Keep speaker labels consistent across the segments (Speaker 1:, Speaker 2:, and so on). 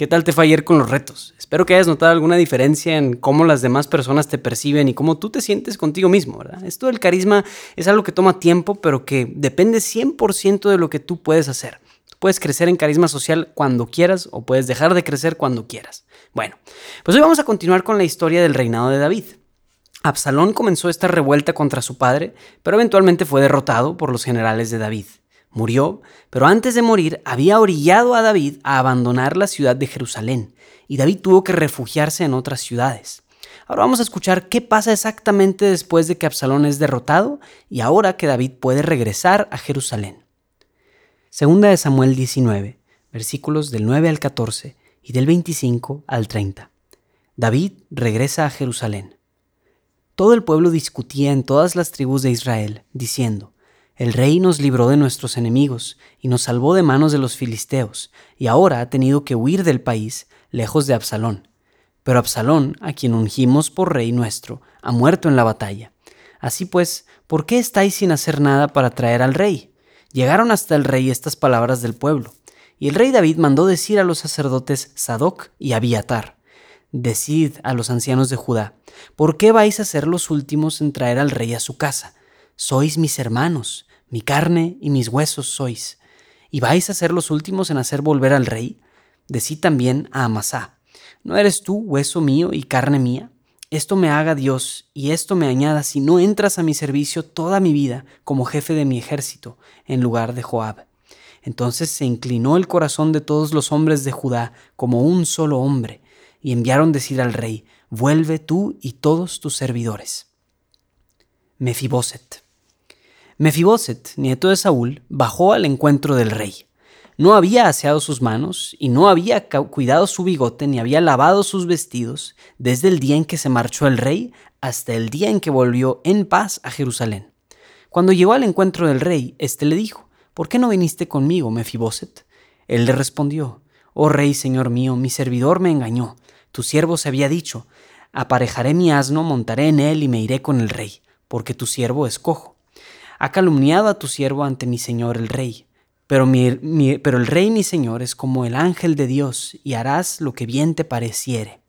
Speaker 1: ¿Qué tal te fue ayer con los retos? Espero que hayas notado alguna diferencia en cómo las demás personas te perciben y cómo tú te sientes contigo mismo, ¿verdad? Esto del carisma es algo que toma tiempo, pero que depende 100% de lo que tú puedes hacer. Puedes crecer en carisma social cuando quieras o puedes dejar de crecer cuando quieras. Bueno, pues hoy vamos a continuar con la historia del reinado de David. Absalón comenzó esta revuelta contra su padre, pero eventualmente fue derrotado por los generales de David. Murió, pero antes de morir había orillado a David a abandonar la ciudad de Jerusalén, y David tuvo que refugiarse en otras ciudades. Ahora vamos a escuchar qué pasa exactamente después de que Absalón es derrotado y ahora que David puede regresar a Jerusalén. Segunda de Samuel 19, versículos del 9 al 14 y del 25 al 30. David regresa a Jerusalén. Todo el pueblo discutía en todas las tribus de Israel, diciendo, el rey nos libró de nuestros enemigos y nos salvó de manos de los filisteos, y ahora ha tenido que huir del país, lejos de Absalón. Pero Absalón, a quien ungimos por rey nuestro, ha muerto en la batalla. Así pues, ¿por qué estáis sin hacer nada para traer al rey? Llegaron hasta el rey estas palabras del pueblo. Y el rey David mandó decir a los sacerdotes Sadoc y Abiatar, Decid a los ancianos de Judá, ¿por qué vais a ser los últimos en traer al rey a su casa? Sois mis hermanos, mi carne y mis huesos sois. ¿Y vais a ser los últimos en hacer volver al rey? Decí también a Amasá, ¿no eres tú hueso mío y carne mía? Esto me haga Dios y esto me añada si no entras a mi servicio toda mi vida como jefe de mi ejército en lugar de Joab. Entonces se inclinó el corazón de todos los hombres de Judá como un solo hombre, y enviaron decir al rey, vuelve tú y todos tus servidores. Mefiboset. Mefiboset, nieto de Saúl, bajó al encuentro del rey. No había aseado sus manos y no había cuidado su bigote ni había lavado sus vestidos desde el día en que se marchó el rey hasta el día en que volvió en paz a Jerusalén. Cuando llegó al encuentro del rey, éste le dijo, ¿Por qué no viniste conmigo, Mefiboset? Él le respondió, Oh rey, señor mío, mi servidor me engañó. Tu siervo se había dicho, aparejaré mi asno, montaré en él y me iré con el rey, porque tu siervo es cojo. Ha calumniado a tu siervo ante mi señor el rey. Pero, pero el rey mi señor es como el ángel de Dios, y harás lo que bien te pareciere.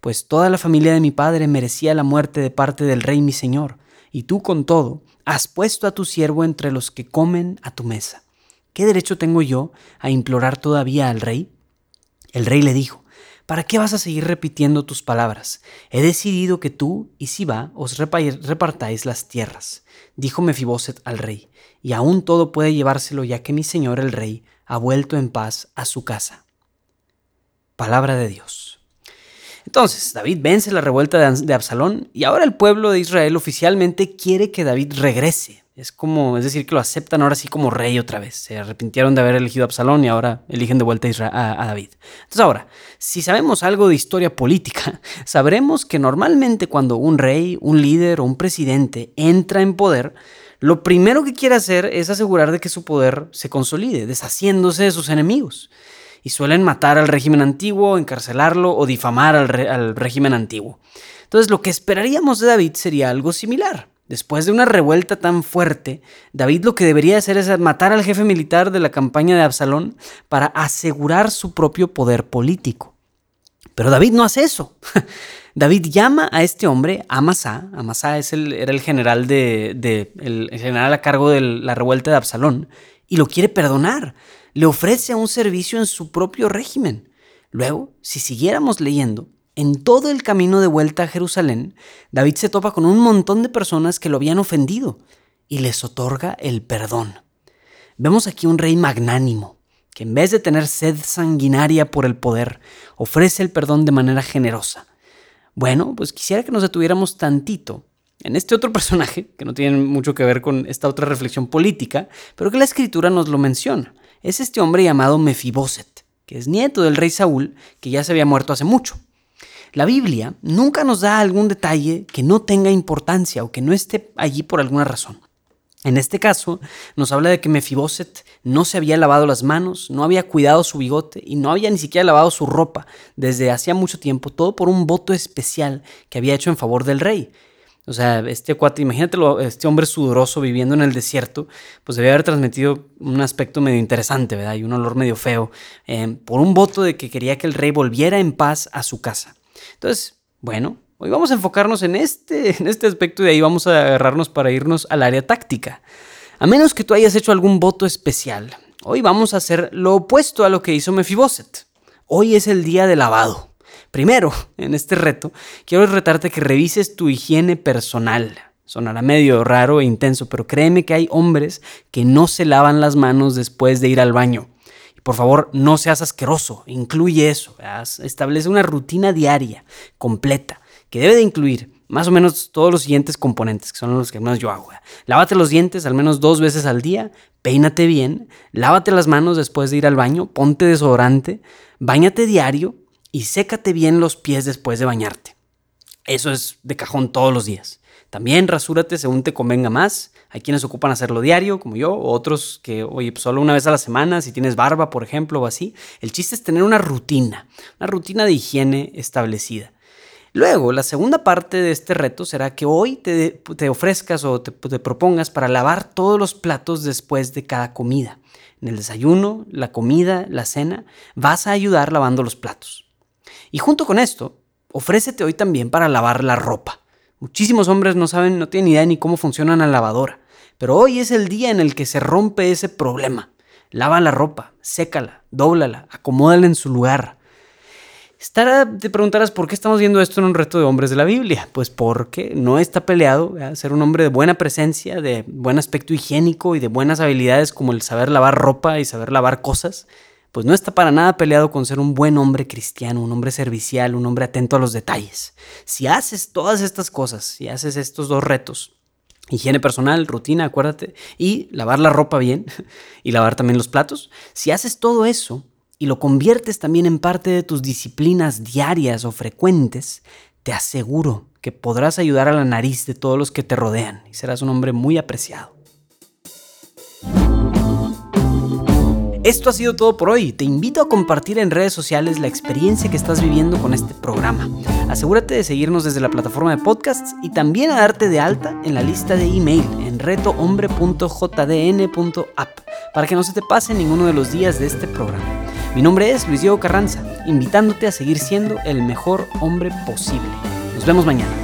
Speaker 1: Pues toda la familia de mi padre merecía la muerte de parte del rey mi señor, y tú con todo has puesto a tu siervo entre los que comen a tu mesa. ¿Qué derecho tengo yo a implorar todavía al rey? El rey le dijo, ¿Para qué vas a seguir repitiendo tus palabras? He decidido que tú y Siba os repartáis las tierras, dijo Mefiboset al rey, y aún todo puede llevárselo ya que mi señor el rey ha vuelto en paz a su casa. Palabra de Dios. Entonces, David vence la revuelta de Absalón y ahora el pueblo de Israel oficialmente quiere que David regrese es como, es decir, que lo aceptan ahora sí como rey otra vez. Se arrepintieron de haber elegido a Absalón y ahora eligen de vuelta a, David. Entonces ahora, si sabemos algo de historia política, sabremos que normalmente cuando un rey, un líder o un presidente entra en poder, lo primero que quiere hacer es asegurar de que su poder se consolide, deshaciéndose de sus enemigos. Y suelen matar al régimen antiguo, encarcelarlo o difamar al, al régimen antiguo. Entonces lo que esperaríamos de David sería algo similar. Después de una revuelta tan fuerte, David lo que debería hacer es matar al jefe militar de la campaña de Absalón para asegurar su propio poder político. Pero David no hace eso. David llama a este hombre, Amasá, Amasá es el, era el general, de, el general a cargo de la revuelta de Absalón, y lo quiere perdonar. Le ofrece un servicio en su propio régimen. Luego, si siguiéramos leyendo, en todo el camino de vuelta a Jerusalén, David se topa con un montón de personas que lo habían ofendido y les otorga el perdón. Vemos aquí un rey magnánimo, que en vez de tener sed sanguinaria por el poder, ofrece el perdón de manera generosa. Bueno, pues quisiera que nos detuviéramos tantito en este otro personaje, que no tiene mucho que ver con esta otra reflexión política, pero que la escritura nos lo menciona. Es este hombre llamado Mefiboset, que es nieto del rey Saúl, que ya se había muerto hace mucho. La Biblia nunca nos da algún detalle que no tenga importancia o que no esté allí por alguna razón. En este caso, nos habla de que Mefiboset no se había lavado las manos, no había cuidado su bigote y no había ni siquiera lavado su ropa desde hacía mucho tiempo, todo por un voto especial que había hecho en favor del rey. O sea, este cuate, imagínatelo, este hombre sudoroso viviendo en el desierto, pues debía haber transmitido un aspecto medio interesante, ¿verdad? Y un olor medio feo, eh, por un voto de que quería que el rey volviera en paz a su casa. Entonces, bueno, Hoy vamos a enfocarnos en este, en este aspecto y de ahí vamos a agarrarnos para irnos al área táctica. A menos que tú hayas hecho algún voto especial, hoy vamos a hacer lo opuesto a lo que hizo Mefiboset. Hoy es el día de lavado. Primero, en este reto, quiero retarte que revises tu higiene personal. Sonará medio raro e intenso, pero créeme que hay hombres que no se lavan las manos después de ir al baño. Por favor, no seas asqueroso, incluye eso. Establece una rutina diaria, completa que debe de incluir más o menos todos los siguientes componentes, que son los que más yo hago. Lávate los dientes al menos dos veces al día, peínate bien, lávate las manos después de ir al baño, ponte desodorante, bañate diario y sécate bien los pies después de bañarte. Eso es de cajón todos los días. También rasúrate según te convenga más. Hay quienes ocupan hacerlo diario, como yo, o otros que, oye, pues solo una vez a la semana, si tienes barba, por ejemplo, o así. El chiste es tener una rutina, una rutina de higiene establecida. Luego, la segunda parte de este reto será que hoy te, ofrezcas o te, propongas para lavar todos los platos después de cada comida. En el desayuno, la comida, la cena, vas a ayudar lavando los platos. Y junto con esto, ofrécete hoy también para lavar la ropa. Muchísimos hombres no saben, no tienen idea ni cómo funciona la lavadora. Pero hoy es el día en el que se rompe ese problema. Lava la ropa, sécala, dóblala, acomódala en su lugar. Estará, te preguntarás por qué estamos viendo esto en un reto de hombres de la Biblia. Pues porque no está peleado ser un hombre de buena presencia, de buen aspecto higiénico y de buenas habilidades como el saber lavar ropa y saber lavar cosas. Pues no está para nada peleado con ser un buen hombre cristiano, un hombre servicial, un hombre atento a los detalles. Si haces todas estas cosas, si haces estos dos retos, higiene personal, rutina, acuérdate, y lavar la ropa bien y lavar también los platos, si haces todo eso, y lo conviertes también en parte de tus disciplinas diarias o frecuentes, te aseguro que podrás ayudar a la nariz de todos los que te rodean y serás un hombre muy apreciado. Esto ha sido todo por hoy. Te invito a compartir en redes sociales la experiencia que estás viviendo con este programa. Asegúrate de seguirnos desde la plataforma de podcasts y también a darte de alta en la lista de email en retohombre.jdn.app para que no se te pase ninguno de los días de este programa. Mi nombre es Luis Diego Carranza, invitándote a seguir siendo el mejor hombre posible. Nos vemos mañana.